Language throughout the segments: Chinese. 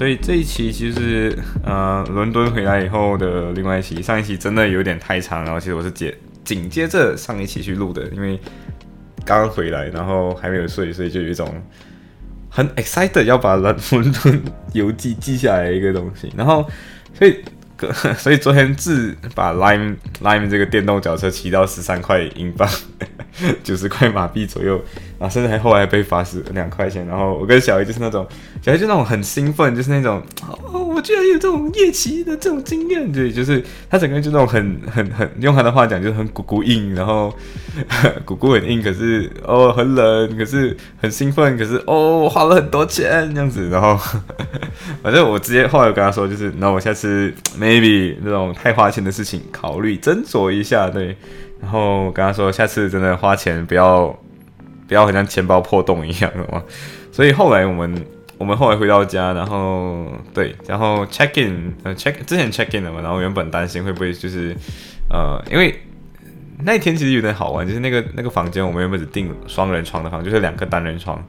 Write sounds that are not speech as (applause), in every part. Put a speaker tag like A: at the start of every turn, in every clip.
A: 所以这一期其实呃，伦敦回来以后的另外一期，上一期真的有点太长，然后其实我是接紧接着上一期去录的，因为刚回来，然后还没有睡，所以就有一种很 excited 要把伦伦敦游记记下来一个东西，然后所以 (laughs) 所以昨天自把 Lime Lime 这个电动脚车骑到十三块英镑。(laughs) 九十块马币左右啊，甚至还后来被罚十两块钱。然后我跟小 A 就是那种，小 A 就那种很兴奋，就是那种哦，我居然有这种夜骑的这种经验，对，就是他整个人就那种很很很，用他的话讲就是很鼓鼓硬，然后 (laughs) 鼓鼓很硬，可是哦很冷，可是很兴奋，可是哦花了很多钱这样子。然后 (laughs) 反正我直接后来跟他说，就是那我下次 maybe 那种太花钱的事情考虑斟酌一下，对。然后跟他说，下次真的花钱不要不要好像钱包破洞一样，好吗？所以后来我们我们后来回到家，然后对，然后 check in，呃 check 之前 check in 了嘛，然后原本担心会不会就是呃，因为那天其实有点好玩，就是那个那个房间我们原本只订双人床的房，就是两个单人床，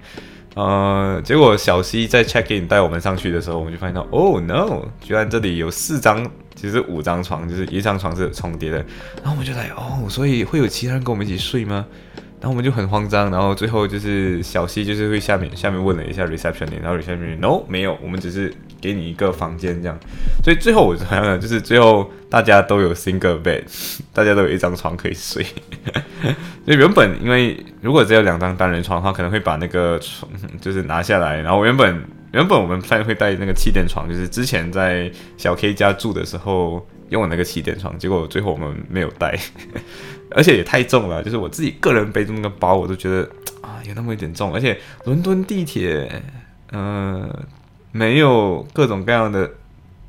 A: 呃，结果小西在 check in 带我们上去的时候，我们就发现到，Oh no，居然这里有四张。其实五张床，就是一张床是重叠的，然后我们就来哦，所以会有其他人跟我们一起睡吗？然后我们就很慌张，然后最后就是小西就是会下面下面问了一下 reception，然后 reception no 没有，我们只是给你一个房间这样，所以最后我好像就是最后大家都有 single bed，(laughs) 大家都有一张床可以睡。(laughs) 所以原本因为如果只有两张单人床的话，可能会把那个床就是拿下来，然后原本。原本我们饭会带那个气垫床，就是之前在小 K 家住的时候用的那个气垫床，结果最后我们没有带，而且也太重了，就是我自己个人背这么个包，我都觉得啊有那么一点重，而且伦敦地铁，嗯，没有各种各样的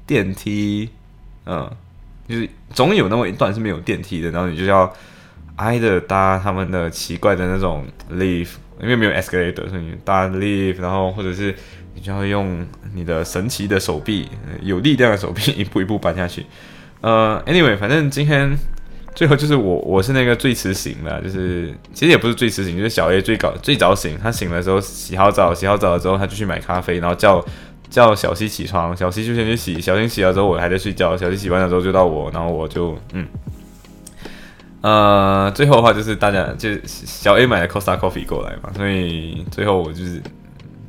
A: 电梯，嗯，就是总有那么一段是没有电梯的，然后你就要挨着搭他们的奇怪的那种 lift，因为没有 escalator，所以你搭 lift，然后或者是。你就要用你的神奇的手臂，有力量的手臂，一步一步搬下去。呃，anyway，反正今天最后就是我，我是那个最迟醒的，就是其实也不是最迟醒，就是小 A 最早最早醒。他醒的时候洗好澡，洗好澡了之后，他就去买咖啡，然后叫叫小西起床，小西就先去洗。小西洗了之后，我还在睡觉。小西洗完了之后就到我，然后我就嗯，呃，最后的话就是大家就小 A 买了 Costa Coffee 过来嘛，所以最后我就是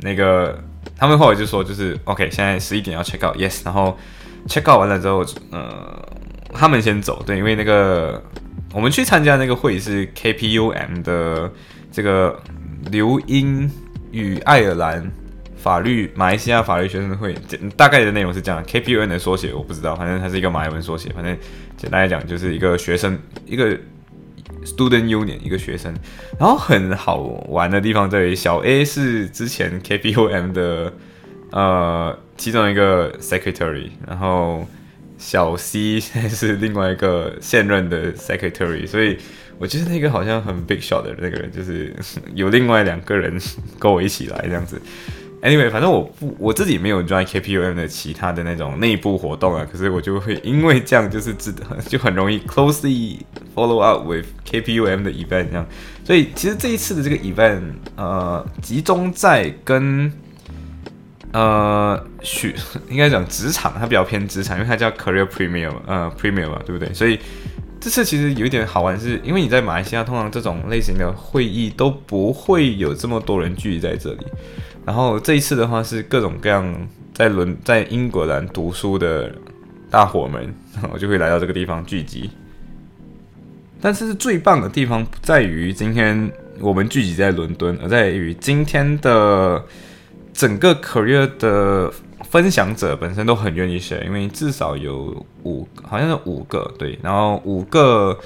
A: 那个。他们后来就说，就是 OK，现在十一点要 check out，yes，然后 check out 完了之后，呃，他们先走，对，因为那个我们去参加那个会是 KPUM 的这个留英与爱尔兰法律马来西亚法律学生会，大概的内容是这样，KPUM 的缩写我不知道，反正它是一个马来文缩写，反正简单来讲就是一个学生一个。Student Union 一个学生，然后很好玩的地方在于，小 A 是之前 KPUM 的呃其中一个 Secretary，然后小 C 现在是另外一个现任的 Secretary，所以我觉得那个好像很 big shot 的那个人，就是 (laughs) 有另外两个人 (laughs) 跟我一起来这样子。Anyway，反正我不我自己没有 join KPUM 的其他的那种内部活动啊，可是我就会因为这样就是自就很容易 closely follow up with KPUM 的 event 这样，所以其实这一次的这个 event 呃集中在跟呃许 (laughs) 应该讲职场，它比较偏职场，因为它叫 Career premium，呃 Premier 嘛，对不对？所以这次其实有一点好玩，是因为你在马来西亚通常这种类型的会议都不会有这么多人聚集在这里。然后这一次的话是各种各样在伦在英格兰读书的大伙们，(laughs) 我就会来到这个地方聚集。但是最棒的地方不在于今天我们聚集在伦敦，而在于今天的整个 career 的分享者本身都很愿意写因为至少有五好像是五个对，然后五个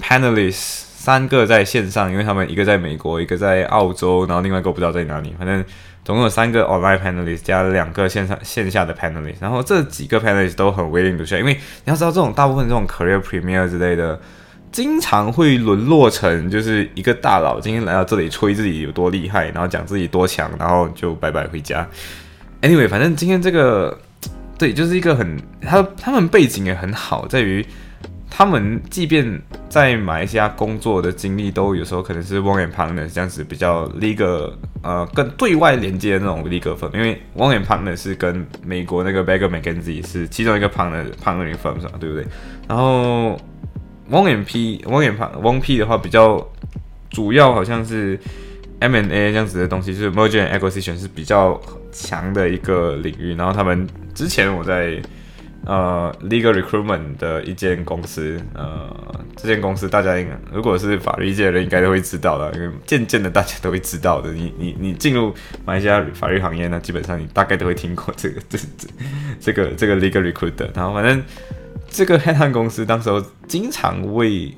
A: panelists 三个在线上，因为他们一个在美国，一个在澳洲，然后另外一个不知道在哪里，反正总共有三个 online panelists 加两个线上线下的 panelists，然后这几个 panelists 都很 willing to share，因为你要知道这种大部分这种 career premier 之类的。经常会沦落成就是一个大佬今天来到这里吹自己有多厉害，然后讲自己多强，然后就拜拜回家。Anyway，反正今天这个对，就是一个很他他们背景也很好，在于他们即便在马来西亚工作的经历，都有时候可能是 Wong and Partners 这样子比较 legal 呃更对外连接的那种 legal firm，因为 Wong and Partners 是跟美国那个 Baker McKenzie 是其中一个 partner partner firm 上，对不对？然后。Won'tmp won'tmp 的话比较主要好像是 M and A 这样子的东西，就是 Merger and Acquisition 是比较强的一个领域。然后他们之前我在呃 Legal Recruitment 的一间公司，呃，这间公司大家应该如果是法律界的人应该都会知道的，因为渐渐的大家都会知道的。你你你进入马来西亚法律行业呢，基本上你大概都会听过这个这这这个这个 Legal Recruiter。然后反正。这个 head hunt 公司当时候经常为，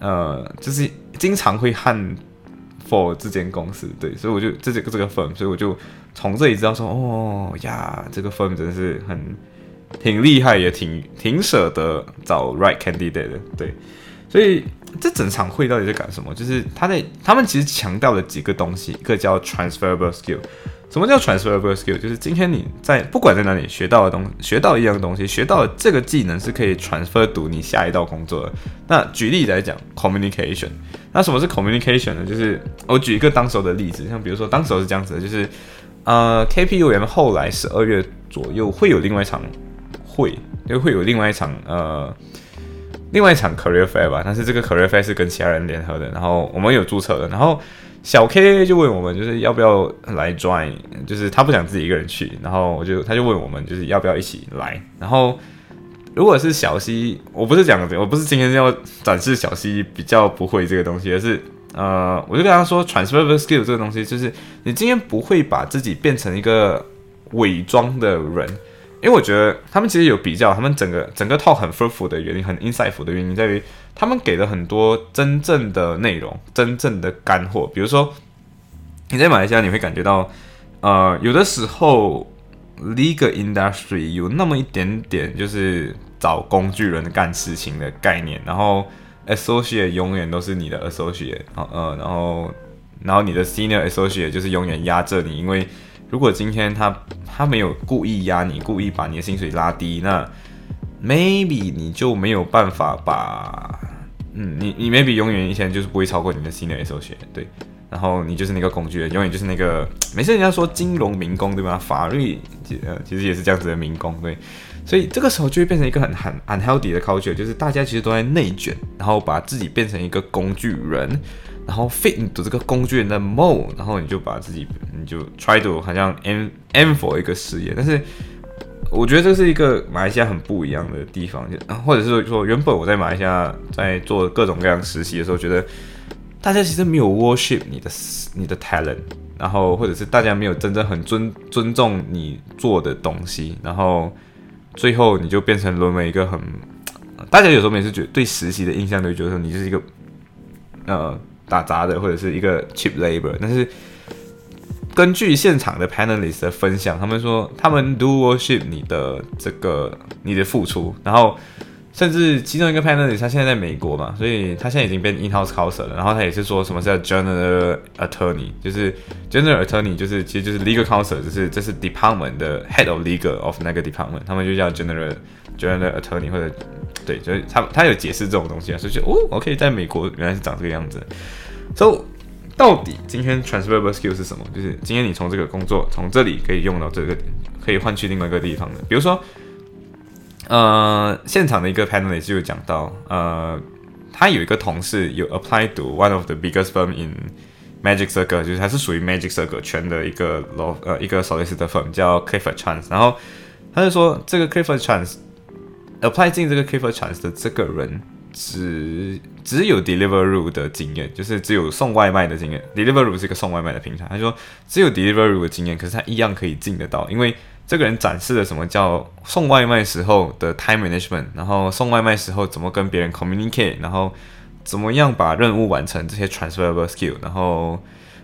A: 呃，就是经常会 hunt for 这间公司，对，所以我就这这个这个 firm，所以我就从这里知道说，哦呀，这个 firm 真的是很挺厉害，也挺挺舍得找 right candidate 的，对，所以这整场会到底在干什么？就是他在他们其实强调了几个东西，一个叫 transferable skill。什么叫 transferable skill？就是今天你在不管在哪里学到的东，学到一样东西，学到这个技能是可以 transfer 读你下一道工作的。那举例来讲，communication。那什么是 communication 呢？就是我举一个当时候的例子，像比如说当时候是这样子的，就是呃 KPUM 后来十二月左右会有另外一场会，就会有另外一场呃，另外一场 career fair 吧。但是这个 career fair 是跟其他人联合的，然后我们有注册的，然后。小 K 就问我们，就是要不要来 join，就是他不想自己一个人去，然后我就他就问我们，就是要不要一起来。然后如果是小 C，我不是讲，我不是今天要展示小 C 比较不会这个东西，而是呃，我就跟他说，transfer skill 这个东西，就是你今天不会把自己变成一个伪装的人。因为我觉得他们其实有比较，他们整个整个套很 fruitful 的原因，很 insightful 的原因在于，他们给了很多真正的内容，真正的干货。比如说，你在马来西亚你会感觉到，呃，有的时候 legal industry 有那么一点点就是找工具人干事情的概念，然后 associate 永远都是你的 associate，呃，然后然后你的 senior associate 就是永远压着你，因为如果今天他他没有故意压你，故意把你的薪水拉低，那 maybe 你就没有办法把，嗯，你你 maybe 永远以前就是不会超过你的 senior s o c i a t e 对，然后你就是那个工具人，永远就是那个，没事人家说金融民工对吧？法律呃其实也是这样子的民工，对，所以这个时候就会变成一个很很 unhealthy 的 culture，就是大家其实都在内卷，然后把自己变成一个工具人。然后 fit into 这个工具人的 mode，然后你就把自己，你就 try to 好像 aim aim for 一个事业，但是我觉得这是一个马来西亚很不一样的地方，就或者是说，原本我在马来西亚在做各种各样实习的时候，觉得大家其实没有 worship 你的你的 talent，然后或者是大家没有真正很尊尊重你做的东西，然后最后你就变成沦为一个很，大家有时候每次觉得对实习的印象都觉得说你就是一个，呃。打杂的或者是一个 cheap labor，但是根据现场的 panelists 的分享，他们说他们 do worship 你的这个你的付出，然后甚至其中一个 panelist 他现在在美国嘛，所以他现在已经变 in-house counsel 了，然后他也是说什么叫 general attorney，就是 general attorney 就是其实就是 legal counsel，就是这是 department 的 head of legal of 那个 department，他们就叫 general general attorney 或者。对，就是他他有解释这种东西啊，所以就哦，OK，在美国原来是长这个样子。So，到底今天 transferable skill 是什么？就是今天你从这个工作从这里可以用到这个，可以换去另外一个地方的。比如说，呃，现场的一个 panelist 就讲到，呃，他有一个同事有 apply to one of the biggest firm in Magic Circle，就是还是属于 Magic Circle 圈的一个 law 呃一个 solicitor firm 叫 Clifford Chance，然后他就说这个 Clifford Chance。apply 进这个 Clifford Chance 的这个人只只有 Deliveroo 的经验，就是只有送外卖的经验。Deliveroo 是一个送外卖的平台，他说只有 Deliveroo 的经验，可是他一样可以进得到，因为这个人展示了什么叫送外卖时候的 time management，然后送外卖时候怎么跟别人 communicate，然后怎么样把任务完成这些 transferable skill，然后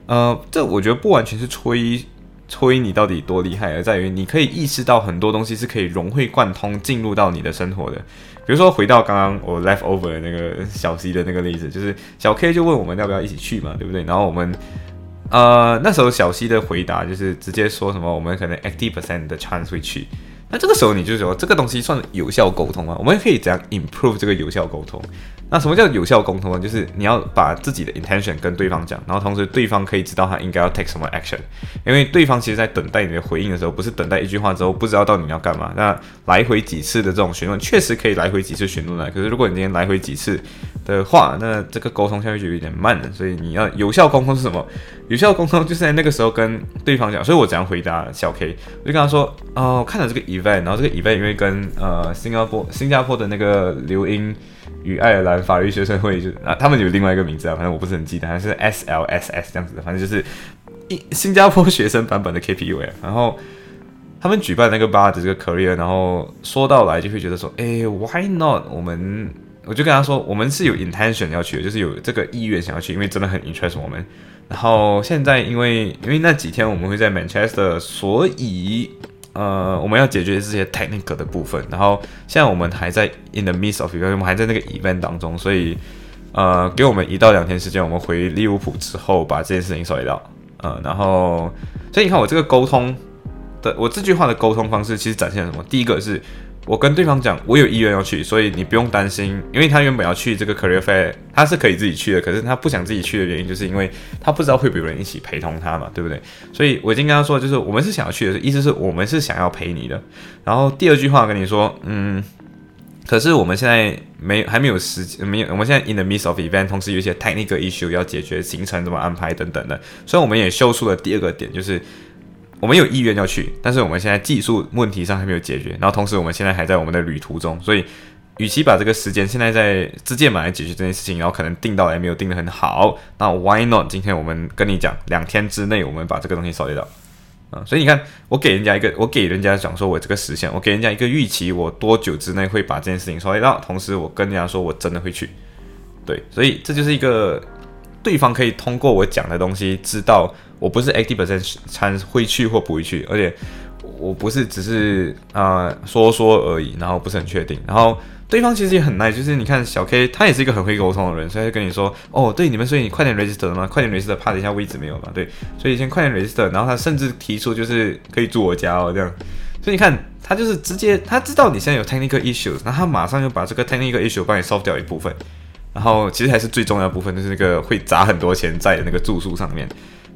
A: 呃，这我觉得不完全是吹吹你到底多厉害，而在于你可以意识到很多东西是可以融会贯通进入到你的生活的。比如说回到刚刚我 left over 那个小 C 的那个例子，就是小 K 就问我们要不要一起去嘛，对不对？然后我们呃那时候小 C 的回答就是直接说什么我们可能 eighty percent 的 chance 会去。那这个时候你就说这个东西算有效沟通吗？我们可以怎样 improve 这个有效沟通？那什么叫有效沟通呢？就是你要把自己的 intention 跟对方讲，然后同时对方可以知道他应该要 take 什么 action。因为对方其实在等待你的回应的时候，不是等待一句话之后不知道到底你要干嘛。那来回几次的这种询问，确实可以来回几次询问来。可是如果你今天来回几次的话，那这个沟通下去就有点慢了。所以你要有效沟通是什么？有效沟通就是在那个时候跟对方讲。所以我怎样回答小 K？我就跟他说：哦，看了这个 event，然后这个 event 因为跟呃新加坡新加坡的那个刘英与爱尔兰法律学生会就啊，他们有另外一个名字啊，反正我不是很记得，好像是 SLSS 这样子的，反正就是一新加坡学生版本的 KPU 然后他们举办那个 bar 的这个 career，然后说到来就会觉得说，哎，Why not？我们我就跟他说，我们是有 intention 要去的，就是有这个意愿想要去，因为真的很 interest 我们。然后现在因为因为那几天我们会在 Manchester，所以呃我们要解决这些 technical 的部分。然后现在我们还在 in the midst of event，我们还在那个 event 当中，所以呃给我们一到两天时间，我们回利物浦之后把这件事情处理掉。呃，然后所以你看我这个沟通的，我这句话的沟通方式其实展现了什么？第一个是。我跟对方讲，我有意愿要去，所以你不用担心，因为他原本要去这个 career fair，他是可以自己去的，可是他不想自己去的原因，就是因为他不知道会不会有人一起陪同他嘛，对不对？所以我已经跟他说，就是我们是想要去的，意思是我们是想要陪你的。然后第二句话跟你说，嗯，可是我们现在没还没有时间，没有，我们现在 in the midst of event，同时有一些 technical issue 要解决，行程怎么安排等等的，所以我们也秀出了第二个点，就是。我们有意愿要去，但是我们现在技术问题上还没有解决，然后同时我们现在还在我们的旅途中，所以与其把这个时间现在在自建马来解决这件事情，然后可能定到也没有定的很好，那 Why not？今天我们跟你讲，两天之内我们把这个东西扫掉啊！所以你看，我给人家一个，我给人家讲说我这个实现，我给人家一个预期，我多久之内会把这件事情扫掉，同时我跟人家说我真的会去，对，所以这就是一个对方可以通过我讲的东西知道。我不是 eighty percent 参会去或不会去，而且我不是只是啊说说而已，然后不是很确定。然后对方其实也很 nice，就是你看小 K 他也是一个很会沟通的人，所以就跟你说哦，对你们，所以你快点 register 了吗？快点 register，怕等一下位置没有嘛？对，所以先快点 register。然后他甚至提出就是可以住我家哦，这样。所以你看他就是直接他知道你现在有 technical issues，然后他马上就把这个 technical issue 帮你 solve 掉一部分。然后其实还是最重要部分，就是那个会砸很多钱在那个住宿上面。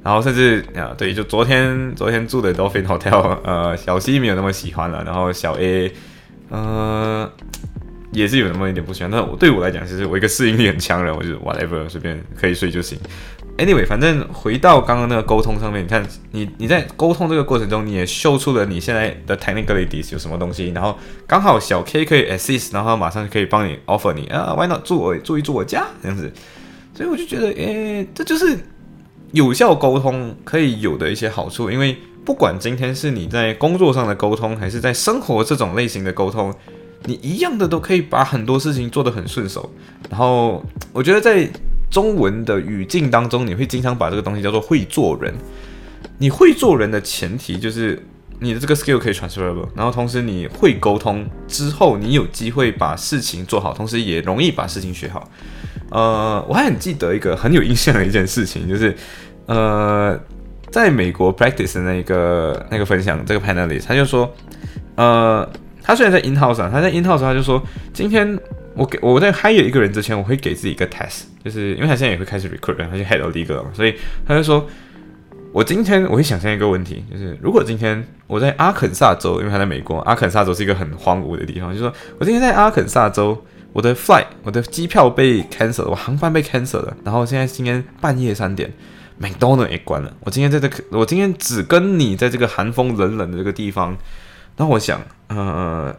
A: 然后甚至啊，对，就昨天昨天住的 Dolphin Hotel，呃，小 C 没有那么喜欢了，然后小 A，呃，也是有那么一点不喜欢。但我对我来讲，其实我一个适应力很强的人，我就 whatever 随便可以睡就行。Anyway，反正回到刚刚那个沟通上面，你看你你在沟通这个过程中，你也秀出了你现在的 technicalities 有什么东西，然后刚好小 K 可以 assist，然后马上可以帮你 offer 你啊，Why not 住我住一住我家这样子？所以我就觉得，诶，这就是。有效沟通可以有的一些好处，因为不管今天是你在工作上的沟通，还是在生活这种类型的沟通，你一样的都可以把很多事情做得很顺手。然后我觉得在中文的语境当中，你会经常把这个东西叫做会做人。你会做人的前提就是你的这个 skill 可以 transferable，然后同时你会沟通之后，你有机会把事情做好，同时也容易把事情学好。呃，我还很记得一个很有印象的一件事情，就是。呃，在美国 practice 的那个那个分享，这个 panelist 他就说，呃，他虽然在 in house 上，他在 in house 他就说，今天我给我在 hire 一个人之前，我会给自己一个 test，就是因为他现在也会开始 recruit，他就 head 到第一个了嘛，所以他就说，我今天我会想象一个问题，就是如果今天我在阿肯萨州，因为他在美国，阿肯萨州是一个很荒芜的地方，就说我今天在阿肯萨州，我的 flight，我的机票被 cancel 了，我航班被 cancel 了，然后现在今天半夜三点。McDonald 也关了。我今天在这，我今天只跟你在这个寒风冷冷的这个地方。那我想，呃，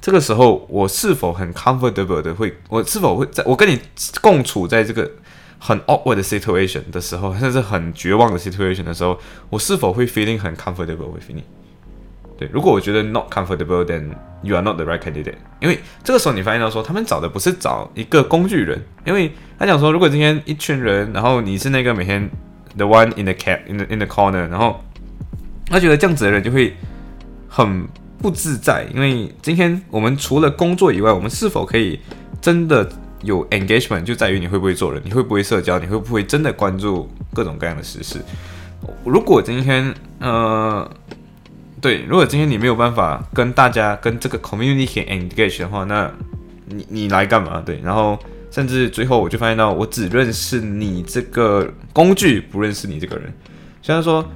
A: 这个时候我是否很 comfortable 的会，我是否会在我跟你共处在这个很 awkward 的 situation 的时候，甚至很绝望的 situation 的时候，我是否会 feeling 很 comfortable with 你？对，如果我觉得 not comfortable，then you are not the right candidate。因为这个时候你发现到说，他们找的不是找一个工具人，因为他讲说，如果今天一群人，然后你是那个每天 the one in the cap in the in the corner，然后他觉得这样子的人就会很不自在，因为今天我们除了工作以外，我们是否可以真的有 engagement，就在于你会不会做人，你会不会社交，你会不会真的关注各种各样的实事。如果今天呃。对，如果今天你没有办法跟大家跟这个 community engage 的话，那你你来干嘛？对，然后甚至最后我就发现到，我只认识你这个工具，不认识你这个人。虽然说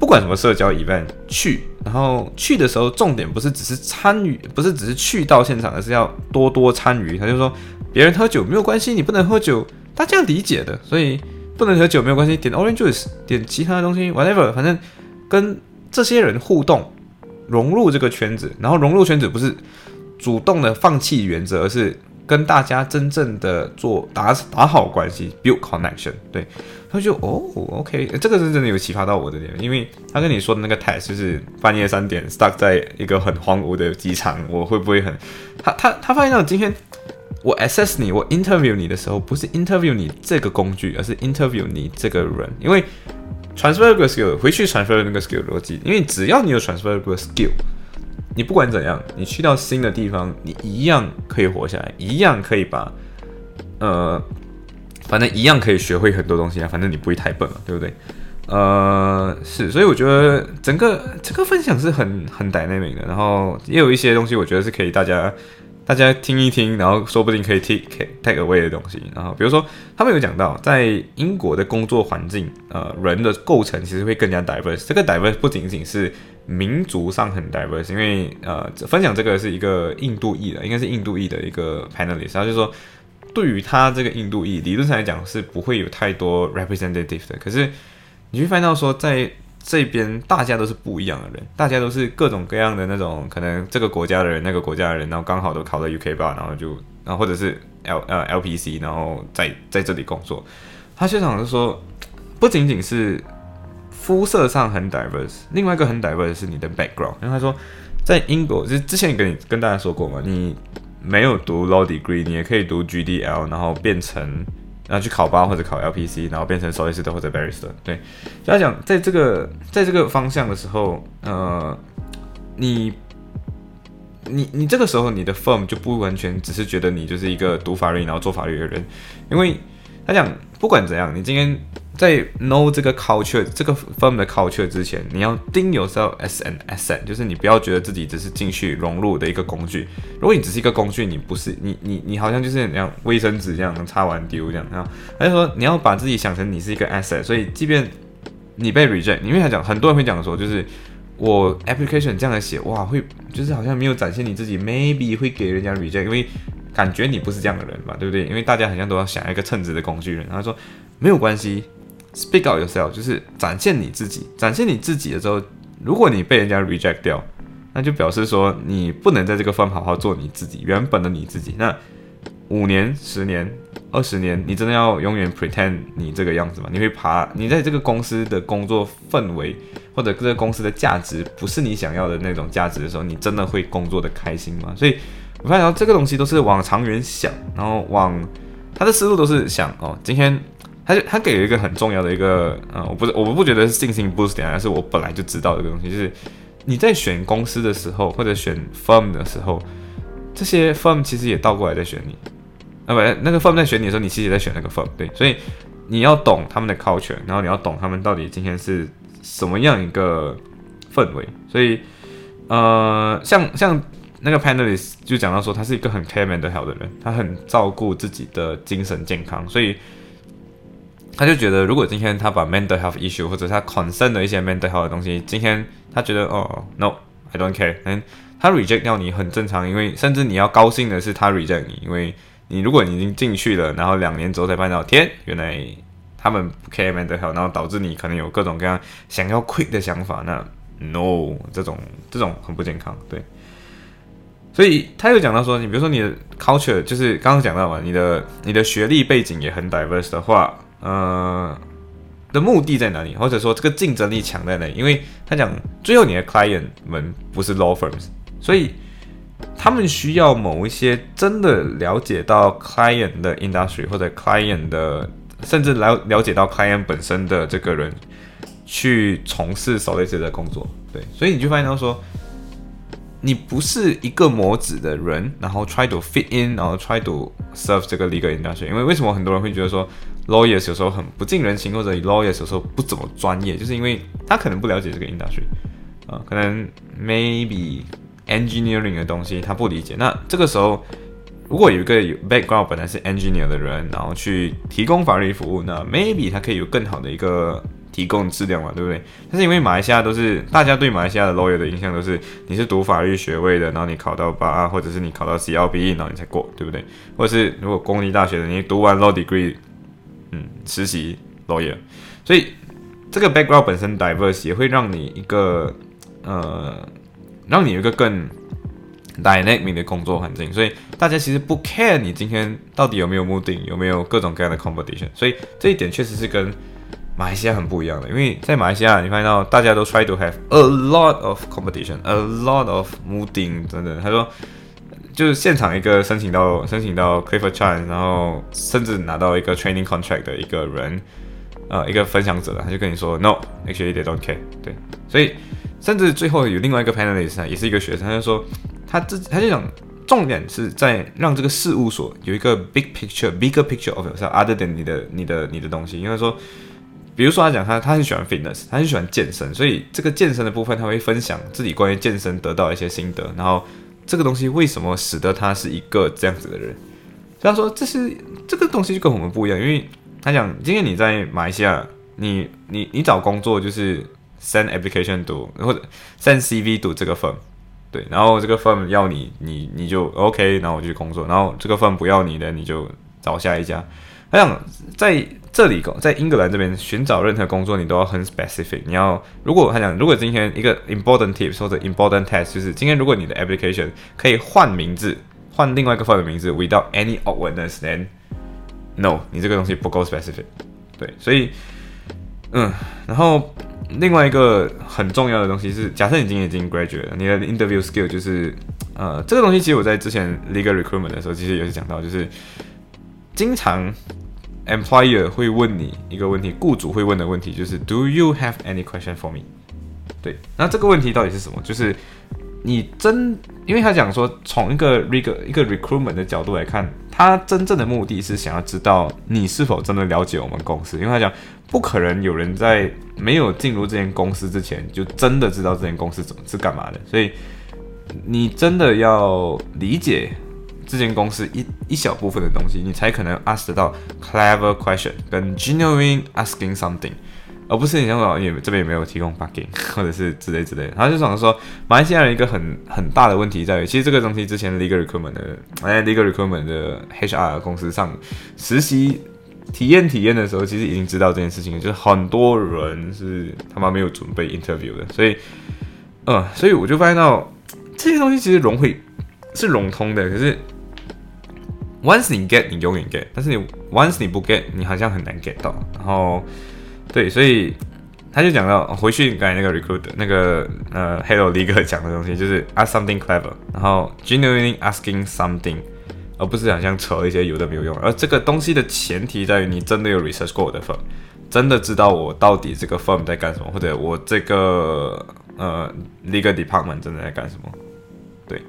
A: 不管什么社交 event 去，然后去的时候重点不是只是参与，不是只是去到现场，而是要多多参与。他就说别人喝酒没有关系，你不能喝酒，大家理解的，所以不能喝酒没有关系，点 orange juice，点其他的东西，whatever，反正跟。这些人互动，融入这个圈子，然后融入圈子不是主动的放弃原则，而是跟大家真正的做打打好关系，build connection。对，他就哦，OK，这个是真的有启发到我的点，因为他跟你说的那个 test 就是半夜三点 stuck 在一个很荒芜的机场，我会不会很？他他他发现到今天我 assess 你，我 interview 你的时候，不是 interview 你这个工具，而是 interview 你这个人，因为。Transferable skill 回去 transfer 那个 skill 逻辑，因为只要你有 transferable skill，你不管怎样，你去到新的地方，你一样可以活下来，一样可以把，呃，反正一样可以学会很多东西啊，反正你不会太笨了，对不对？呃，是，所以我觉得整个这个分享是很很 dynamic 的，然后也有一些东西，我觉得是可以大家。大家听一听，然后说不定可以 take take away 的东西。然后比如说，他们有讲到，在英国的工作环境，呃，人的构成其实会更加 diverse。这个 diverse 不仅仅是民族上很 diverse，因为呃，分享这个是一个印度裔的，应该是印度裔的一个 panelist。他就说，对于他这个印度裔，理论上来讲是不会有太多 representative 的。可是你会发现到说，在这边大家都是不一样的人，大家都是各种各样的那种，可能这个国家的人，那个国家的人，然后刚好都考到 UK 吧，然后就，然后或者是 L 呃 LPC，然后在在这里工作。他现场是说，不仅仅是肤色上很 diverse，另外一个很 diverse 是你的 background。因为他说，在英国，就之前跟你跟大家说过嘛，你没有读 law degree，你也可以读 GDL，然后变成。然后去考八或者考 LPC，然后变成 solicitor 或者 barrister。对，就要讲在这个在这个方向的时候，呃，你你你这个时候你的 firm 就不完全只是觉得你就是一个读法律然后做法律的人，因为他讲不管怎样，你今天。在 know 这个 culture 这个 firm 的 culture 之前，你要盯 yourself as an asset，就是你不要觉得自己只是进去融入的一个工具。如果你只是一个工具，你不是你你你好像就是那样卫生纸这样擦完丢这样啊。他就说你要把自己想成你是一个 asset，所以即便你被 reject，因为他讲很多人会讲说，就是我 application 这样的写，哇，会就是好像没有展现你自己，maybe 会给人家 reject，因为感觉你不是这样的人嘛，对不对？因为大家好像都要想一个称职的工具人。他说没有关系。Speak out yourself，就是展现你自己。展现你自己的时候，如果你被人家 reject 掉，那就表示说你不能在这个方好好做你自己原本的你自己。那五年、十年、二十年，你真的要永远 pretend 你这个样子吗？你会爬？你在这个公司的工作氛围或者这个公司的价值不是你想要的那种价值的时候，你真的会工作的开心吗？所以我发现这个东西都是往长远想，然后往他的思路都是想哦，今天。他就他给了一个很重要的一个，呃，我不是我不觉得是信心 boost 点，而是我本来就知道这个东西，就是你在选公司的时候，或者选 firm 的时候，这些 firm 其实也倒过来在选你，啊不，那个 firm 在选你的时候，你其实也在选那个 firm，对，所以你要懂他们的 culture，然后你要懂他们到底今天是什么样一个氛围，所以呃，像像那个 panelist 就讲到说，他是一个很 care mental health 的人，他很照顾自己的精神健康，所以。他就觉得，如果今天他把 mental health issue 或者他 concern 的一些 mental health 的东西，今天他觉得哦，no，I don't care，嗯，他 reject 掉你很正常，因为甚至你要高兴的是他 reject 你，因为你如果你已经进去了，然后两年之后才发现，天，原来他们不 care mental health，然后导致你可能有各种各样想要 quit 的想法，那 no，这种这种很不健康，对。所以他又讲到说，你比如说你的 culture 就是刚刚讲到嘛，你的你的学历背景也很 diverse 的话。呃，的目的在哪里，或者说这个竞争力强在哪里？因为他讲最后你的 client 们不是 law firms，所以他们需要某一些真的了解到 client 的 industry 或者 client 的，甚至了了解到 client 本身的这个人去从事 solicitor 的工作。对，所以你就发现到说。你不是一个模子的人，然后 try to fit in，然后 try to serve 这个 legal industry。因为为什么很多人会觉得说 lawyers 有时候很不近人情，或者 lawyers 有时候不怎么专业，就是因为他可能不了解这个 industry，啊，可能 maybe engineering 的东西他不理解。那这个时候，如果有一个 background 本来是 engineer 的人，然后去提供法律服务，那 maybe 他可以有更好的一个。提供质量嘛，对不对？但是因为马来西亚都是大家对马来西亚的 lawyer 的印象都是你是读法律学位的，然后你考到八，或者是你考到 CLB，然后你才过，对不对？或者是如果公立大学的，你读完 law degree，嗯，实习 lawyer，所以这个 background 本身 diverse 也会让你一个呃，让你有一个更 dynamic 的工作环境。所以大家其实不 care 你今天到底有没有 moving，，有没有各种各样的 competition。所以这一点确实是跟马来西亚很不一样的，因为在马来西亚，你发现到大家都 try to have a lot of competition，a lot of moving，等等，他说就是现场一个申请到申请到 Clifford Chan，然后甚至拿到一个 training contract 的一个人，呃，一个分享者，他就跟你说 no，actually they don't care，对，所以甚至最后有另外一个 panelist 也是一个学生，他就说他自他就讲重点是在让这个事务所有一个 big picture，bigger picture of yourself，other than 你的你的你的东西，因为说。比如说，他讲他他很喜欢 fitness，他很喜欢健身，所以这个健身的部分他会分享自己关于健身得到一些心得，然后这个东西为什么使得他是一个这样子的人？所以他说这是这个东西就跟我们不一样，因为他讲今天你在马来西亚，你你你找工作就是 send application 读或者 send CV 读这个 firm，对，然后这个 firm 要你你你就 OK，然后我就去工作，然后这个 firm 不要你的你就找下一家。他讲在。这里在英格兰这边寻找任何工作，你都要很 specific。你要如果他讲，如果今天一个 important tips 或者 important test，就是今天如果你的 application 可以换名字，换另外一个 firm 的名字，without any awkwardness，then no，你这个东西不够 specific。对，所以嗯，然后另外一个很重要的东西是，假设你今天已经 graduate，你的 interview skill 就是呃，这个东西其实我在之前 legal recruitment 的时候，其实也是讲到，就是经常。Employer 会问你一个问题，雇主会问的问题就是 Do you have any question for me？对，那这个问题到底是什么？就是你真，因为他讲说，从一个 r e 一个 recruitment 的角度来看，他真正的目的是想要知道你是否真的了解我们公司。因为他讲，不可能有人在没有进入这间公司之前，就真的知道这间公司怎么是干嘛的。所以你真的要理解。这间公司一一小部分的东西，你才可能 ask 得到 clever question 跟 genuine asking something，而不是你像说也这边也没有提供 bugging (laughs) 或者是之类之类。然后就想说，马来西亚人一个很很大的问题在于，其实这个东西之前 legal recruitment 的哎 legal recruitment 的 HR 公司上实习体验体验的时候，其实已经知道这件事情，就是很多人是他妈没有准备 interview 的，所以嗯，所以我就发现到这些东西其实融会是融通的，可是。Once 你 get，你永远 get，但是你 once 你不 get，你好像很难 get 到。然后，对，所以他就讲到回去刚才那个 recruit 那个呃 Hello leg 讲的东西，就是 ask something clever，然后 genuinely asking something，而不是好像扯一些有的没有用。而这个东西的前提在于你真的有 research 过我的 firm，真的知道我到底这个 firm 在干什么，或者我这个呃 legal department 真的在干什么。对，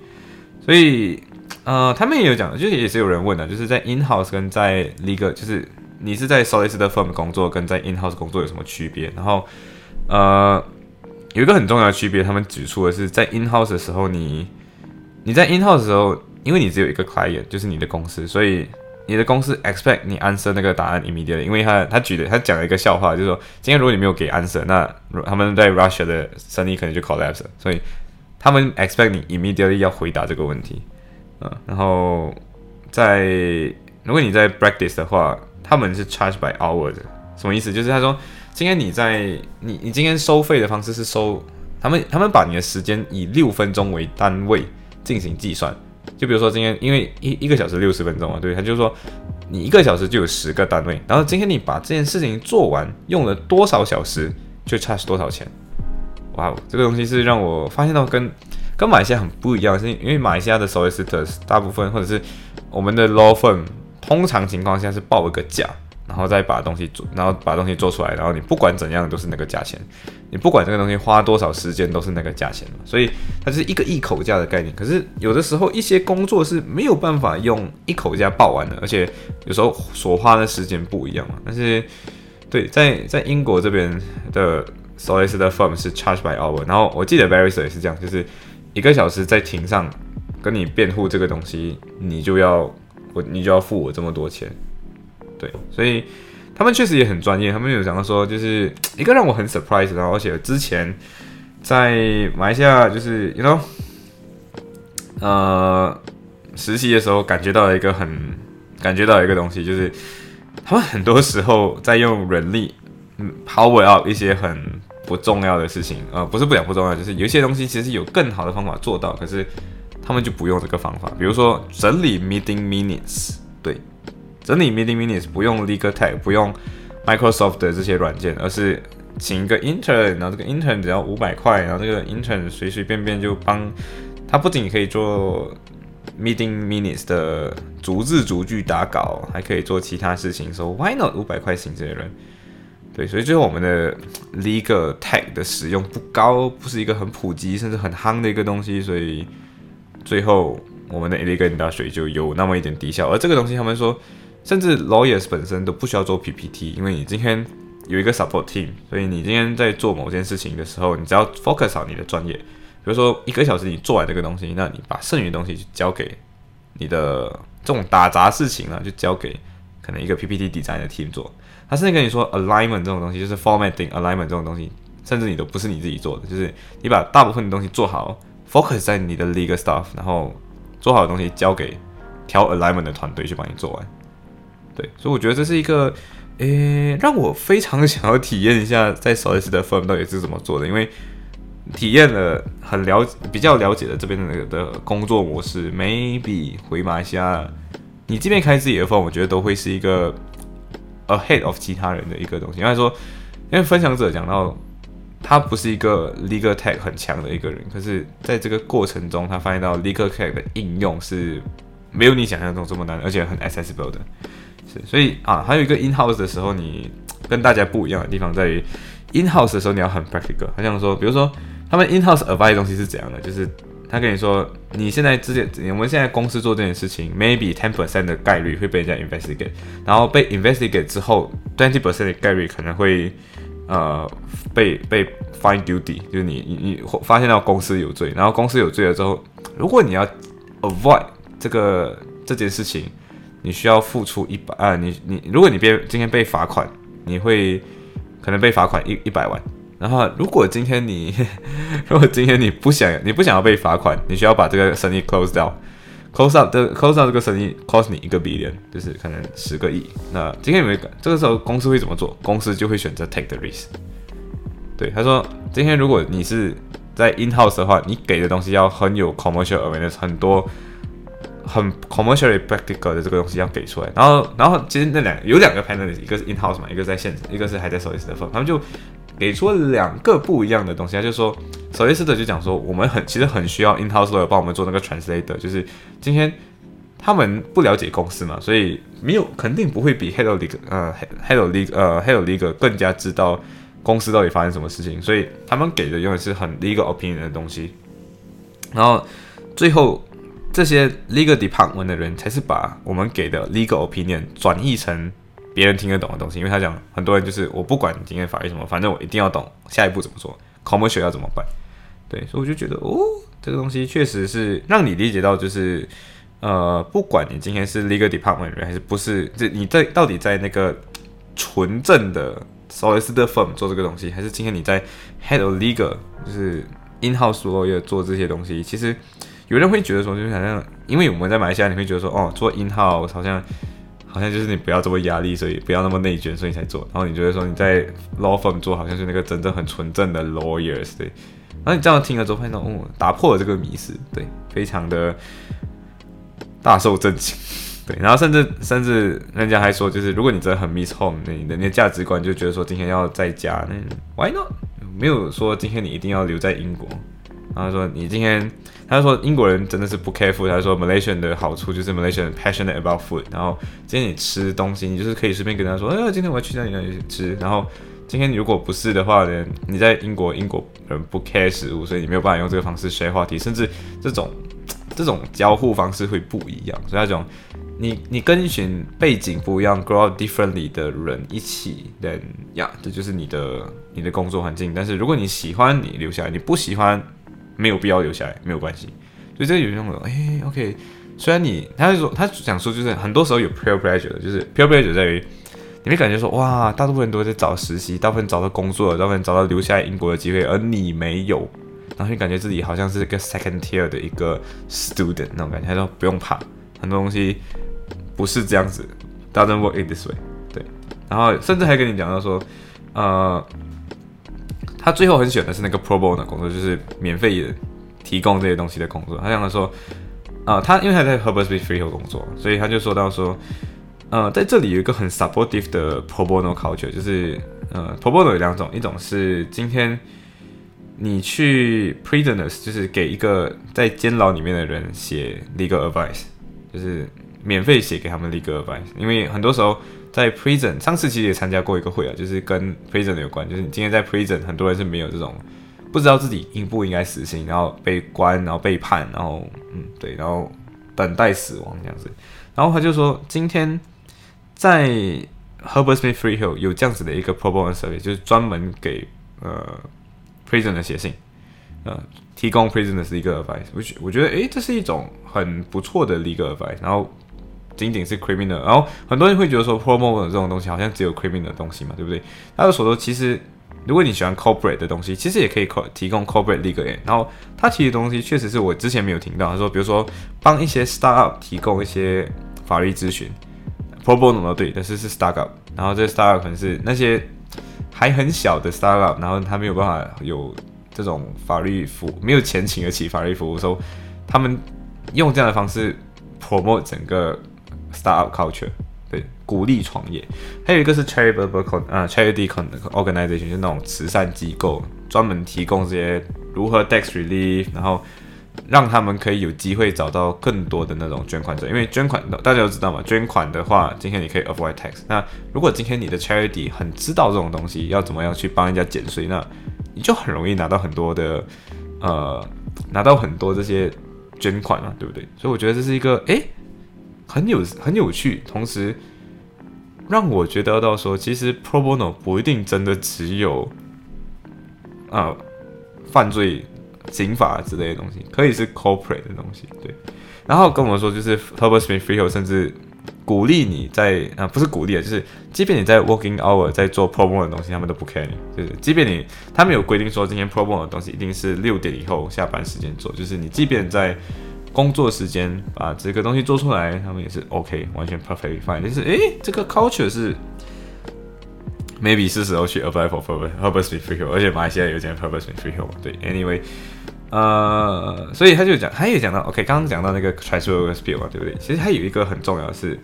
A: 所以。呃，他们也有讲，就是也是有人问的，就是在 in house 跟在 legal，就是你是在 solicitor firm 工作跟在 in house 工作有什么区别？然后，呃，有一个很重要的区别，他们指出的是，在 in house 的时候，你你在 in house 的时候，因为你只有一个 client，就是你的公司，所以你的公司 expect 你 answer 那个答案 immediately。因为他他举的他讲了一个笑话，就是说，今天如果你没有给 answer，那他们在 Russia 的生意可能就 collapse。所以他们 expect 你 immediately 要回答这个问题。嗯然后在如果你在 practice 的话，他们是 charge by hour 的，什么意思？就是他说今天你在你你今天收费的方式是收他们他们把你的时间以六分钟为单位进行计算，就比如说今天因为一一个小时六十分钟啊，对，他就说你一个小时就有十个单位，然后今天你把这件事情做完，用了多少小时就 charge 多少钱。哇，这个东西是让我发现到跟跟马来西亚很不一样，是因为马来西亚的 solicitors 大部分或者是我们的 law firm，通常情况下是报一个价。然后再把东西做，然后把东西做出来，然后你不管怎样都是那个价钱，你不管这个东西花多少时间都是那个价钱，所以它是一个一口价的概念。可是有的时候一些工作是没有办法用一口价报完的，而且有时候所花的时间不一样嘛。但是对，在在英国这边的 solicitor firm 是 charge by hour，然后我记得 barrister 也是这样，就是一个小时在庭上跟你辩护这个东西，你就要我你就要付我这么多钱。对，所以他们确实也很专业。他们有讲到说，就是一个让我很 surprise，然后而且之前在马来西亚就是，you know，呃，实习的时候感觉到了一个很感觉到一个东西，就是他们很多时候在用人力，嗯，power out 一些很不重要的事情，呃，不是不讲不重要，就是有一些东西其实有更好的方法做到，可是他们就不用这个方法，比如说整理 meeting minutes，对。整理 meeting minutes 不用 legal tag，不用 Microsoft 的这些软件，而是请一个 intern，然后这个 intern 只要五百块，然后这个 intern 随随便便就帮他，不仅可以做 meeting minutes 的逐字逐句打稿，还可以做其他事情。说 why not 五百块请这些人？对，所以最后我们的 legal tag 的使用不高，不是一个很普及甚至很夯的一个东西，所以最后我们的 legal industry 就有那么一点低效。而这个东西他们说。甚至 lawyers 本身都不需要做 PPT，因为你今天有一个 support team，所以你今天在做某件事情的时候，你只要 focus 好你的专业。比如说一个小时你做完这个东西，那你把剩余东西就交给你的这种打杂事情啊，就交给可能一个 PPT design 的 team 做。他甚至跟你说 alignment 这种东西，就是 formatting alignment 这种东西，甚至你都不是你自己做的，就是你把大部分的东西做好，focus 在你的 legal stuff，然后做好的东西交给调 alignment 的团队去帮你做完。对，所以我觉得这是一个，诶，让我非常想要体验一下在 Solis 的 firm 到底是怎么做的，因为体验了很了比较了解了这边的的工作模式，maybe 回马来西亚，你这边开自己的 firm，我觉得都会是一个 ahead of 其他人的一个东西。因为说，因为分享者讲到他不是一个 legal tech 很强的一个人，可是在这个过程中，他发现到 legal tech 的应用是没有你想象中这么难，而且很 accessible 的。是所以啊，还有一个 in house 的时候，你跟大家不一样的地方在于，in house 的时候你要很 practical。他像说，比如说他们 in house advice 东西是怎样的，就是他跟你说，你现在之前我们现在公司做这件事情，maybe ten percent 的概率会被人家 investigate，然后被 investigate 之后，twenty percent 的概率可能会呃被被 find duty，就是你你你发现到公司有罪，然后公司有罪了之后，如果你要 avoid 这个这件事情。你需要付出一百啊，你你如果你被今天被罚款，你会可能被罚款一一百万。然后如果今天你 (laughs) 如果今天你不想你不想要被罚款，你需要把这个生意 close 掉，close out 的 close out 这个生意 cost 你一个 billion，就是可能十个亿。那今天有没有这个时候公司会怎么做？公司就会选择 take the risk。对，他说今天如果你是在 in house 的话，你给的东西要很有 commercial awareness，很多。很 commercially practical 的这个东西要给出来，然后，然后其实那两有两个 panel，一个是 in house 嘛，一个在现场，一个是还在 solicitor 他们就给出了两个不一样的东西。他就说，首先斯特就讲说，我们很其实很需要 in house lawyer 帮我们做那个 translator，就是今天他们不了解公司嘛，所以没有肯定不会比 hello league 呃 hello legal 呃 hello legal 更加知道公司到底发生什么事情，所以他们给的永远是很 legal opinion 的东西。然后最后。这些 legal department 的人才是把我们给的 legal opinion 转译成别人听得懂的东西，因为他讲很多人就是我不管今天法律什么，反正我一定要懂下一步怎么做，commercial 要怎么办，对，所以我就觉得哦，这个东西确实是让你理解到，就是呃，不管你今天是 legal department 还是不是，这你在到底在那个纯正的 solicitor firm 做这个东西，还是今天你在 head of legal 就是 in house lawyer 做这些东西，其实。有人会觉得说，就是好像，因为我们在马来西亚，你会觉得说，哦，做 in house 好像，好像就是你不要这么压力，所以不要那么内卷，所以你才做。然后你觉得说你在 law firm 做，好像是那个真正很纯正的 lawyers，对。然后你这样听了之后，发现哦，打破了这个迷思，对，非常的大受震惊。对，然后甚至甚至人家还说，就是如果你真的很 miss home，那你的那价值观就觉得说今天要在家，那 why not？没有说今天你一定要留在英国。然后说你今天，他说英国人真的是不 careful。他说 Malaysian 的好处就是 Malaysian passionate about food。然后今天你吃东西，你就是可以随便跟他说，哎，今天我要去哪里哪里吃。然后今天如果不是的话呢，你在英国，英国人不 care 食物，所以你没有办法用这个方式 share 话题，甚至这种这种交互方式会不一样。所以那种你你跟一群背景不一样，grow up differently 的人一起，then 呀，这就是你的你的工作环境。但是如果你喜欢，你留下来；你不喜欢。没有必要留下来，没有关系。所以这个有那种，哎，OK。虽然你，他就说，他想说，就是很多时候有 peer pressure 的，就是 peer pressure 在于，你会感觉说，哇，大部分人都在找实习，大部分找到工作，大部分找到留下来英国的机会，而你没有，然后你感觉自己好像是一个 second tier 的一个 student 那种感觉。他说不用怕，很多东西不是这样子，doesn't work in this way。对，然后甚至还跟你讲到说，呃。他最后很喜欢的是那个 pro bono 工作，就是免费提供这些东西的工作。他讲说，啊，他因为他在 Herbert Smith Freehills 工作，所以他就说到说，呃，在这里有一个很 supportive 的 pro bono culture，就是呃，pro bono 有两种，一种是今天你去 prisoners，就是给一个在监牢里面的人写 legal advice，就是免费写给他们 legal advice，因为很多时候。在 prison，上次其实也参加过一个会啊，就是跟 prison 有关，就是你今天在 prison，很多人是没有这种不知道自己应不应该死刑，然后被关，然后被判，然后嗯对，然后等待死亡这样子。然后他就说，今天在 Herbert Smith Freehill 有这样子的一个 pro bono service，就是专门给呃 prison 的写信，呃提供 prison 的是一个 advice，我觉我觉得诶，这是一种很不错的 legal advice，然后。仅仅是 criminal，然后很多人会觉得说 promo 这种东西好像只有 criminal 的东西嘛，对不对？他就所说，其实如果你喜欢 corporate 的东西，其实也可以提供 corporate legal。然后他提的东西确实是我之前没有听到。他说，比如说帮一些 startup 提供一些法律咨询，promo 对，但是是 startup。然后这 startup 可能是那些还很小的 startup，然后他没有办法有这种法律服，没有钱请得起法律服务，说他们用这样的方式 promote 整个。Startup culture，对，鼓励创业。还有一个是 charitable 啊，charity organization，就那种慈善机构，专门提供这些如何 tax relief，然后让他们可以有机会找到更多的那种捐款者。因为捐款大家都知道嘛，捐款的话，今天你可以 avoid tax。那如果今天你的 charity 很知道这种东西要怎么样去帮人家减税，那你就很容易拿到很多的呃，拿到很多这些捐款嘛，对不对？所以我觉得这是一个诶。很有很有趣，同时让我觉得到说，其实 pro bono 不一定真的只有啊犯罪刑法之类的东西，可以是 corporate 的东西。对，然后跟我们说，就是 Herbert Smith Freehills 甚至鼓励你在啊，不是鼓励啊，就是即便你在 working hour 在做 pro bono 的东西，他们都不 care 你。就是即便你他们有规定说，今天 pro bono 的东西一定是六点以后下班时间做，就是你即便在工作时间把这个东西做出来，他们也是 OK，完全 perfectly fine。但是，诶，这个 culture 是 maybe 是时候去 apply for purpose free hill，而且马来西亚有间 purpose free hill。对，anyway，呃，所以他就讲，他也讲到 OK，刚刚讲到那个 transfer skill 嘛，对不对？其实还有一个很重要的是，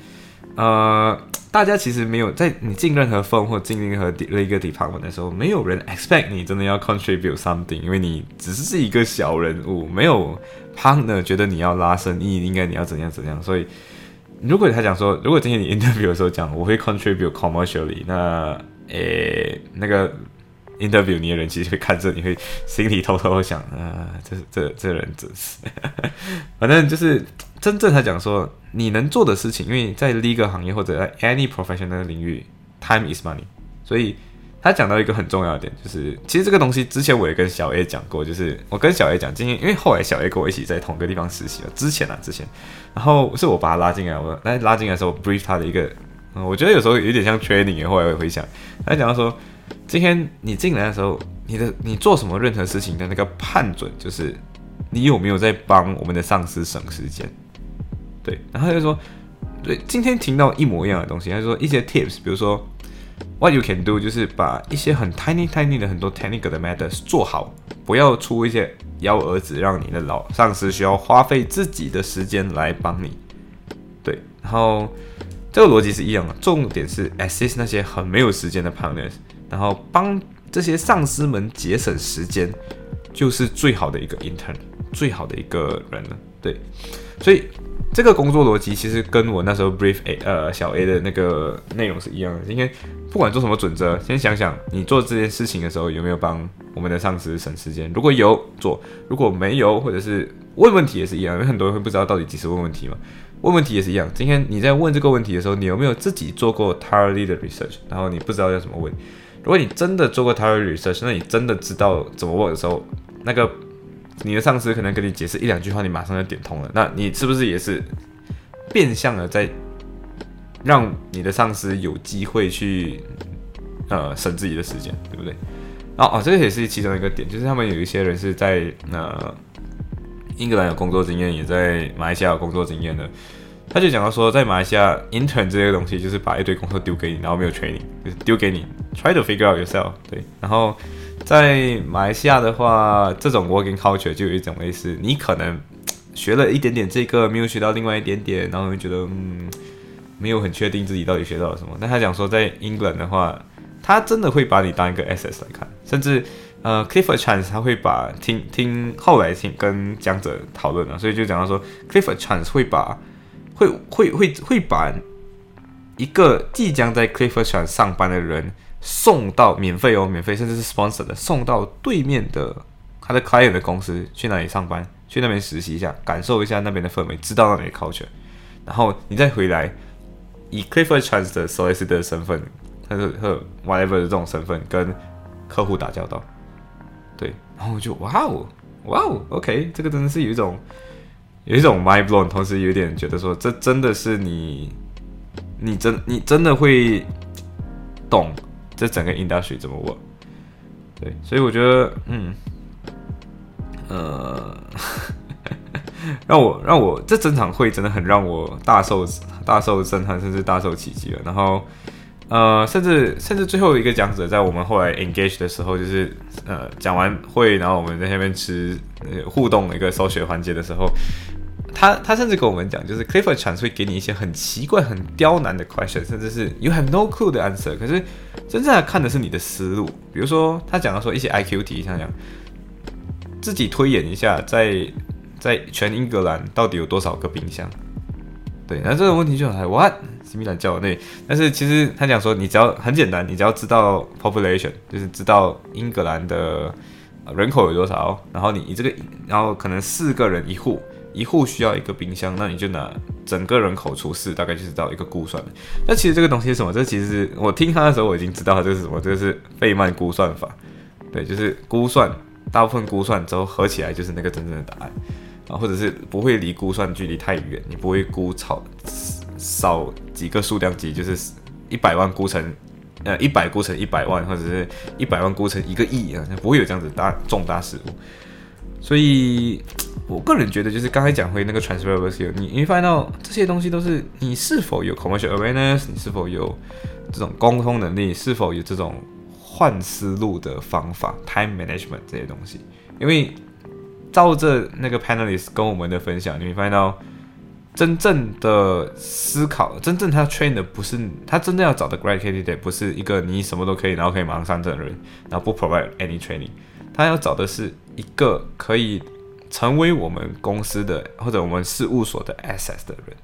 A: 呃。大家其实没有在你进任何 firm 或进任何一个 department 的时候，没有人 expect 你真的要 contribute something，因为你只是是一个小人物，没有 partner 觉得你要拉生意，应该你要怎样怎样。所以，如果他讲说，如果今天你 (laughs) interview 的时候讲我会 contribute commercially，那诶那个 interview 你的人其实会看着你会心里偷偷想啊，这这这人真是，反正就是。真正他讲说，你能做的事情，因为在 legal 行业或者在 any professional 领域，time is money。所以他讲到一个很重要的点，就是其实这个东西之前我也跟小 A 讲过，就是我跟小 A 讲，今天因为后来小 A 跟我一起在同一个地方实习了，之前啊之前，然后是我把他拉进来，我来拉进来的时候 brief 他的一个，嗯，我觉得有时候有点像 training，后来我回想，他讲到说，今天你进来的时候，你的你做什么任何事情的那个判准，就是你有没有在帮我们的上司省时间。对，然后他就说，对，今天听到一模一样的东西。他说一些 tips，比如说，what you can do，就是把一些很 tiny tiny 的很多 technical 的 matters 做好，不要出一些幺蛾子，让你的老上司需要花费自己的时间来帮你。对，然后这个逻辑是一样的，重点是 assist 那些很没有时间的 partners，然后帮这些上司们节省时间，就是最好的一个 intern，最好的一个人了。对，所以这个工作逻辑其实跟我那时候 brief A 呃小 A 的那个内容是一样的，因为不管做什么准则，先想想你做这件事情的时候有没有帮我们的上司省时间，如果有做，如果没有，或者是问问题也是一样，因为很多人会不知道到底几时问问题嘛，问问题也是一样。今天你在问这个问题的时候，你有没有自己做过 thoroughly 的 research，然后你不知道要怎么问？如果你真的做过 thoroughly research，那你真的知道怎么问的时候，那个。你的上司可能跟你解释一两句话，你马上就点通了。那你是不是也是变相的在让你的上司有机会去呃省自己的时间，对不对？哦哦，这个也是其中一个点，就是他们有一些人是在呃英格兰有工作经验，也在马来西亚有工作经验的。他就讲到说，在马来西亚 intern 这些东西，就是把一堆工作丢给你，然后没有 training，就是丢给你，try to figure out yourself。对，然后。在马来西亚的话，这种 working culture 就有一种类似，你可能学了一点点这个，没有学到另外一点点，然后觉得嗯，没有很确定自己到底学到了什么。但他讲说，在 England 的话，他真的会把你当一个 SS 来看，甚至呃，Clifford Chance 他会把听听后来听跟讲者讨论了，所以就讲到说，Clifford Chance 会把会会会会把一个即将在 Clifford Chance 上班的人。送到免费哦，免费，甚至是 sponsor 的，送到对面的他的 client 的公司去那里上班，去那边实习一下，感受一下那边的氛围，知道那里的 culture，然后你再回来，以 Clifford Chance 的 solicitor 的身份，他是和 whatever 的这种身份跟客户打交道，对，然后我就哇哦，哇哦，OK，这个真的是有一种有一种 mind blown，同时有点觉得说，这真的是你，你真你真的会懂。这整个 industry 怎么问？对，所以我觉得，嗯，呃，(laughs) 让我让我这整场会真的很让我大受大受震撼，甚至大受奇迹了。然后，呃，甚至甚至最后一个讲者在我们后来 engage 的时候，就是呃讲完会，然后我们在下面吃互动的一个搜学环节的时候。他他甚至跟我们讲，就是 Clifford Chance 会给你一些很奇怪、很刁难的 question，甚至是 you have no clue 的 answer。可是真正看的是你的思路。比如说，他讲到说一些 IQ 题，像讲自己推演一下，在在全英格兰到底有多少个冰箱？对，那这个问题就很 what 西米兰教那。但是其实他讲说，你只要很简单，你只要知道 population，就是知道英格兰的人口有多少，然后你你这个，然后可能四个人一户。一户需要一个冰箱，那你就拿整个人口除四，大概就知道一个估算。那其实这个东西是什么？这其实我听他的时候，我已经知道这是什么，这是费曼估算法。对，就是估算大部分估算之后合起来就是那个真正的答案啊，或者是不会离估算距离太远，你不会估超少几个数量级，就是一百万估成呃一百估成一百万，或者是一百万估成一个亿啊，不会有这样子大重大失误。所以。我个人觉得，就是刚才讲回那个 transferable skill，你你发现到这些东西都是你是否有 commercial awareness，你是否有这种沟通能力，是否有这种换思路的方法，time management 这些东西。因为照着那个 panelist 跟我们的分享，你会发现到真正的思考，真正他 train 的不是他真正要找的 great candidate，不是一个你什么都可以，然后可以马上上阵的人，然后不 provide any training，他要找的是一个可以。成为我们公司的或者我们事务所的 assets 的人，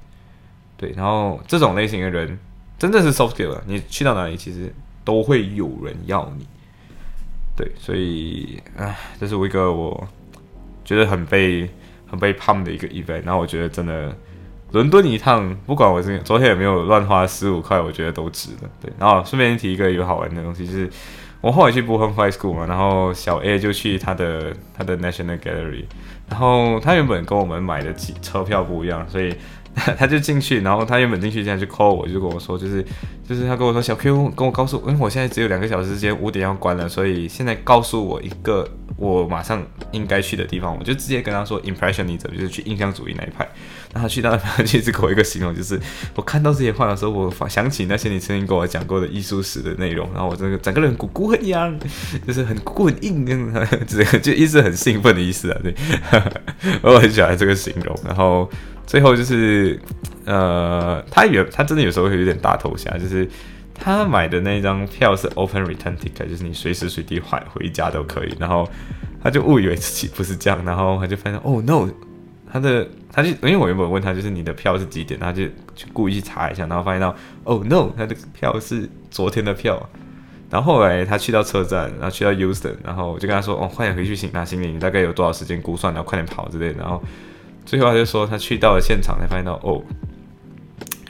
A: 对，然后这种类型的人真正是 soft skill，你去到哪里其实都会有人要你，对，所以唉，这是我一个我觉得很被很被胖的一个 event，然后我觉得真的伦敦一趟，不管我是昨天有没有乱花十五块，我觉得都值了，对，然后顺便提一个有好玩的东西，就是我后来去 b o o h a m High school 嘛，然后小 A 就去他的他的 national gallery。然后他原本跟我们买的车票不一样，所以 (laughs) 他就进去。然后他原本进去，现在就 call 我，就跟我说，就是就是他跟我说，小 Q 跟我告诉，因为我现在只有两个小时时间，五点要关了，所以现在告诉我一个我马上应该去的地方，我就直接跟他说，impressionism 就是去印象主义那一派。然后去到那边，其实给我一个形容，就是我看到这些画的时候，我想起那些你曾经跟我讲过的艺术史的内容，然后我这个整个人骨骨很痒，就是很骨很硬，这 (laughs) 个就一直很兴奋的意思啊，对，(laughs) 我很喜欢这个形容。然后最后就是呃，他有他真的有时候会有点大头虾，就是他买的那张票是 open return ticket，就是你随时随地换回家都可以，然后他就误以为自己不是这样，然后他就发现哦 no。他的，他就因为我原本问他，就是你的票是几点，他就去故意去查一下，然后发现到，哦 no，他的票是昨天的票。然后后来他去到车站，然后去到 Houston，然后我就跟他说，哦，快点回去拿行李，你大概有多少时间估算，然后快点跑之类的。然后最后他就说，他去到了现场才发现到，哦，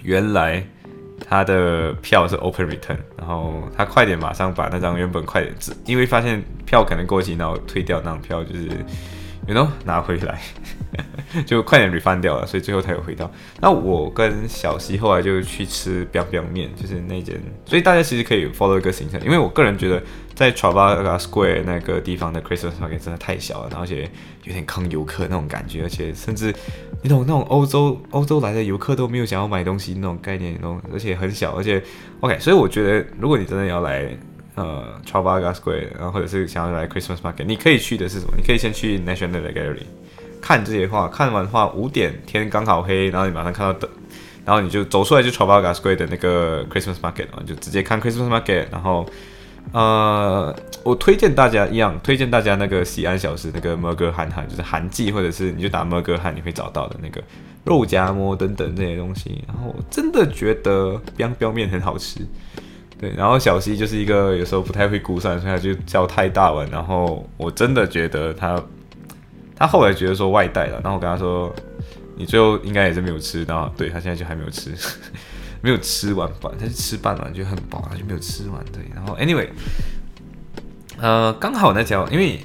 A: 原来他的票是 open return，然后他快点马上把那张原本快点，因为发现票可能过期，然后退掉那张票，就是。You know 拿回来，(laughs) 就快点 refund 掉了，所以最后才有回到。那我跟小西后来就去吃 biang biang 面，就是那间。所以大家其实可以 follow 一个行程，因为我个人觉得在 Travala Square 那个地方的 Christmas market 真的太小了，而且有点坑游客那种感觉，而且甚至你懂那种欧洲欧洲来的游客都没有想要买东西那种概念，那种而且很小，而且 OK，所以我觉得如果你真的要来。呃，Trafalgar Square，然后或者是想要来 Christmas Market，你可以去的是什么？你可以先去 National Gallery 看这些画，看完画五点天刚好黑，然后你马上看到的，然后你就走出来就 Trafalgar Square 的那个 Christmas Market，然后就直接看 Christmas Market。然后，呃，我推荐大家一样，推荐大家那个西安小吃，那个摩哥汉汉，就是韩记，或者是你就打摩哥汉，你会找到的那个肉夹馍等等这些东西。然后真的觉得 biang biang 面很好吃。对，然后小西就是一个有时候不太会估算，所以他就叫太大碗。然后我真的觉得他，他后来觉得说外带了。然后我跟他说，你最后应该也是没有吃到。对他现在就还没有吃，(laughs) 没有吃完吧？他是吃半碗就很饱，他就没有吃完。对，然后 anyway，呃，刚好那条，因为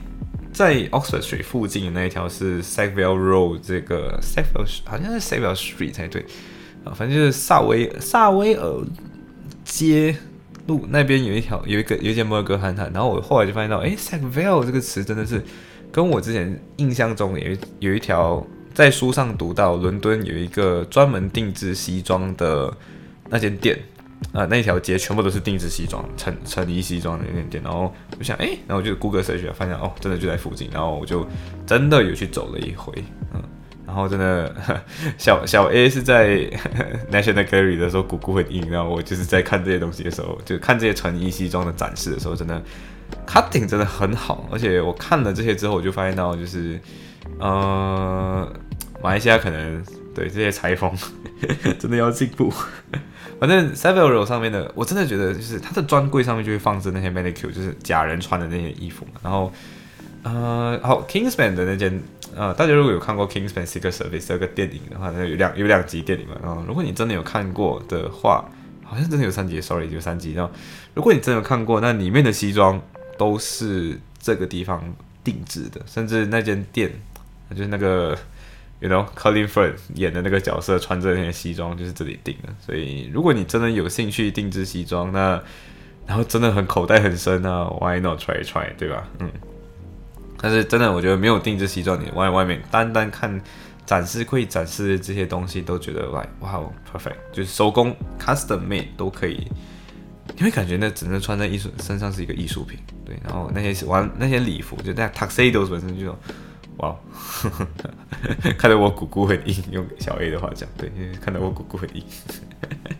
A: 在 Oxford Street 附近的那一条是 Saville Road，这个 Saville，好像是 Saville Street 才对啊，反正就是萨维萨维尔街。路那边有一条有一个有一间摩格汉坦，然后我后来就发现到，哎，Sackville 这个词真的是跟我之前印象中有有一条在书上读到伦敦有一个专门定制西装的那间店啊，那一条街全部都是定制西装、成成衣西装的那间店，然后我想，哎，然后我就 Google search 发现哦，真的就在附近，然后我就真的有去走了一回，嗯。然后真的，(laughs) 小小 A 是在 (laughs) National Gallery 的时候，鼓鼓很硬。然后我就是在看这些东西的时候，就看这些纯衣西装的展示的时候，真的 cutting 真的很好。而且我看了这些之后，我就发现到就是，呃，马来西亚可能对这些裁缝 (laughs) 真的要进步。反正 Several 上面的，我真的觉得就是它的专柜上面就会放置那些 manicure，就是假人穿的那些衣服嘛。然后，呃，好 Kingsman 的那件。呃，大家如果有看过《Kingsman Secret Service》这个电影的话，那有两有两集电影嘛。然后，如果你真的有看过的话，好像真的有三集，sorry，有三集。然后，如果你真的有看过，那里面的西装都是这个地方定制的，甚至那间店，就是那个，you know，Colin Firth 演的那个角色穿着那些西装就是这里定的。所以，如果你真的有兴趣定制西装，那然后真的很口袋很深啊，Why not try try，对吧？嗯。但是真的，我觉得没有定制西装，你外外面单单看展示会展示这些东西，都觉得哇哇，perfect，就是手工 custom made 都可以，你会感觉那只能穿在艺术身上是一个艺术品，对。然后那些玩那些礼服，就在 tuxedos 本身就哇，(laughs) 看得我骨骨很硬，用小 A 的话讲，对，看得我骨骨很硬。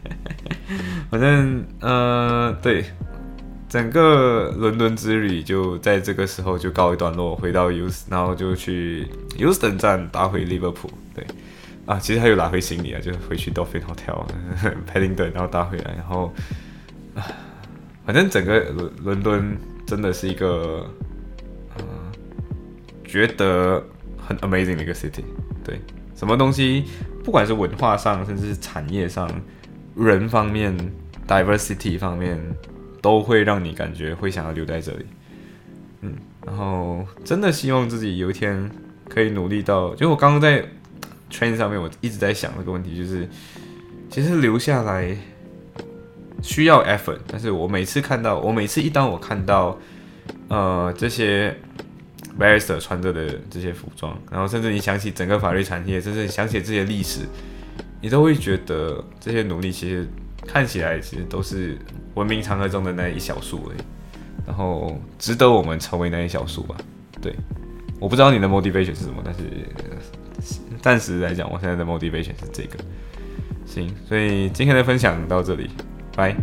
A: (laughs) 反正呃，对。整个伦敦之旅就在这个时候就告一段落，回到 U，然后就去 Euston 站搭回利物浦。对，啊，其实还有拿回行李啊，就回去 Dolphin Hotel (laughs) Paddington，然后搭回来，然后啊，反正整个伦伦敦真的是一个，嗯，觉得很 amazing 的一个 city。对，什么东西，不管是文化上，甚至是产业上，人方面，diversity 方面。都会让你感觉会想要留在这里，嗯，然后真的希望自己有一天可以努力到，就我刚刚在 train 上面，我一直在想这个问题，就是其实留下来需要 effort，但是我每次看到，我每次一当我看到，呃，这些 barrister 穿着的这些服装，然后甚至你想起整个法律产业，甚至想起这些历史，你都会觉得这些努力其实。看起来其实都是文明长河中的那一小数而已，然后值得我们成为那一小数吧。对，我不知道你的 motivation 是什么，但是暂时来讲，我现在的 motivation 是这个。行，所以今天的分享到这里，拜。